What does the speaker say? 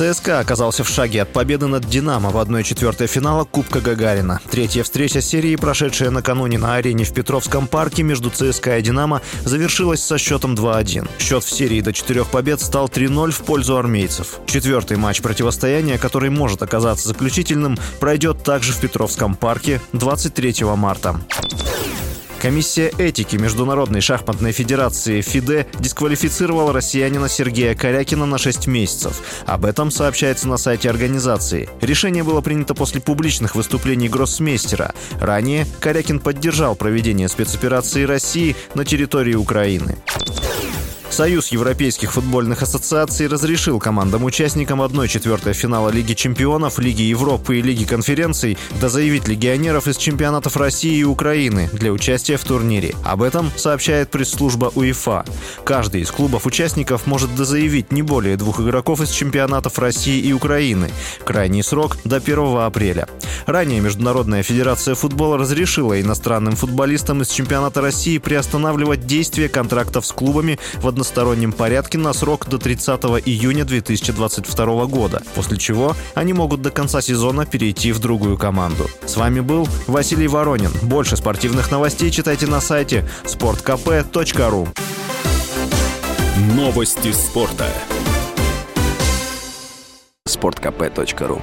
ЦСКА оказался в шаге от победы над «Динамо» в 1-4 финала Кубка Гагарина. Третья встреча серии, прошедшая накануне на арене в Петровском парке между ЦСКА и «Динамо», завершилась со счетом 2-1. Счет в серии до четырех побед стал 3-0 в пользу армейцев. Четвертый матч противостояния, который может оказаться заключительным, пройдет также в Петровском парке 23 марта. Комиссия этики Международной шахматной федерации ФИДЕ дисквалифицировала россиянина Сергея Корякина на 6 месяцев. Об этом сообщается на сайте организации. Решение было принято после публичных выступлений гроссмейстера. Ранее Корякин поддержал проведение спецоперации России на территории Украины. Союз Европейских футбольных ассоциаций разрешил командам-участникам 1-4 финала Лиги чемпионов, Лиги Европы и Лиги конференций дозаявить легионеров из чемпионатов России и Украины для участия в турнире. Об этом сообщает пресс-служба УЕФА. Каждый из клубов-участников может дозаявить не более двух игроков из чемпионатов России и Украины. Крайний срок до 1 апреля. Ранее Международная федерация футбола разрешила иностранным футболистам из чемпионата России приостанавливать действие контрактов с клубами в одностороннем порядке на срок до 30 июня 2022 года, после чего они могут до конца сезона перейти в другую команду. С вами был Василий Воронин. Больше спортивных новостей читайте на сайте sportkp.ru Новости спорта. sportkp.ru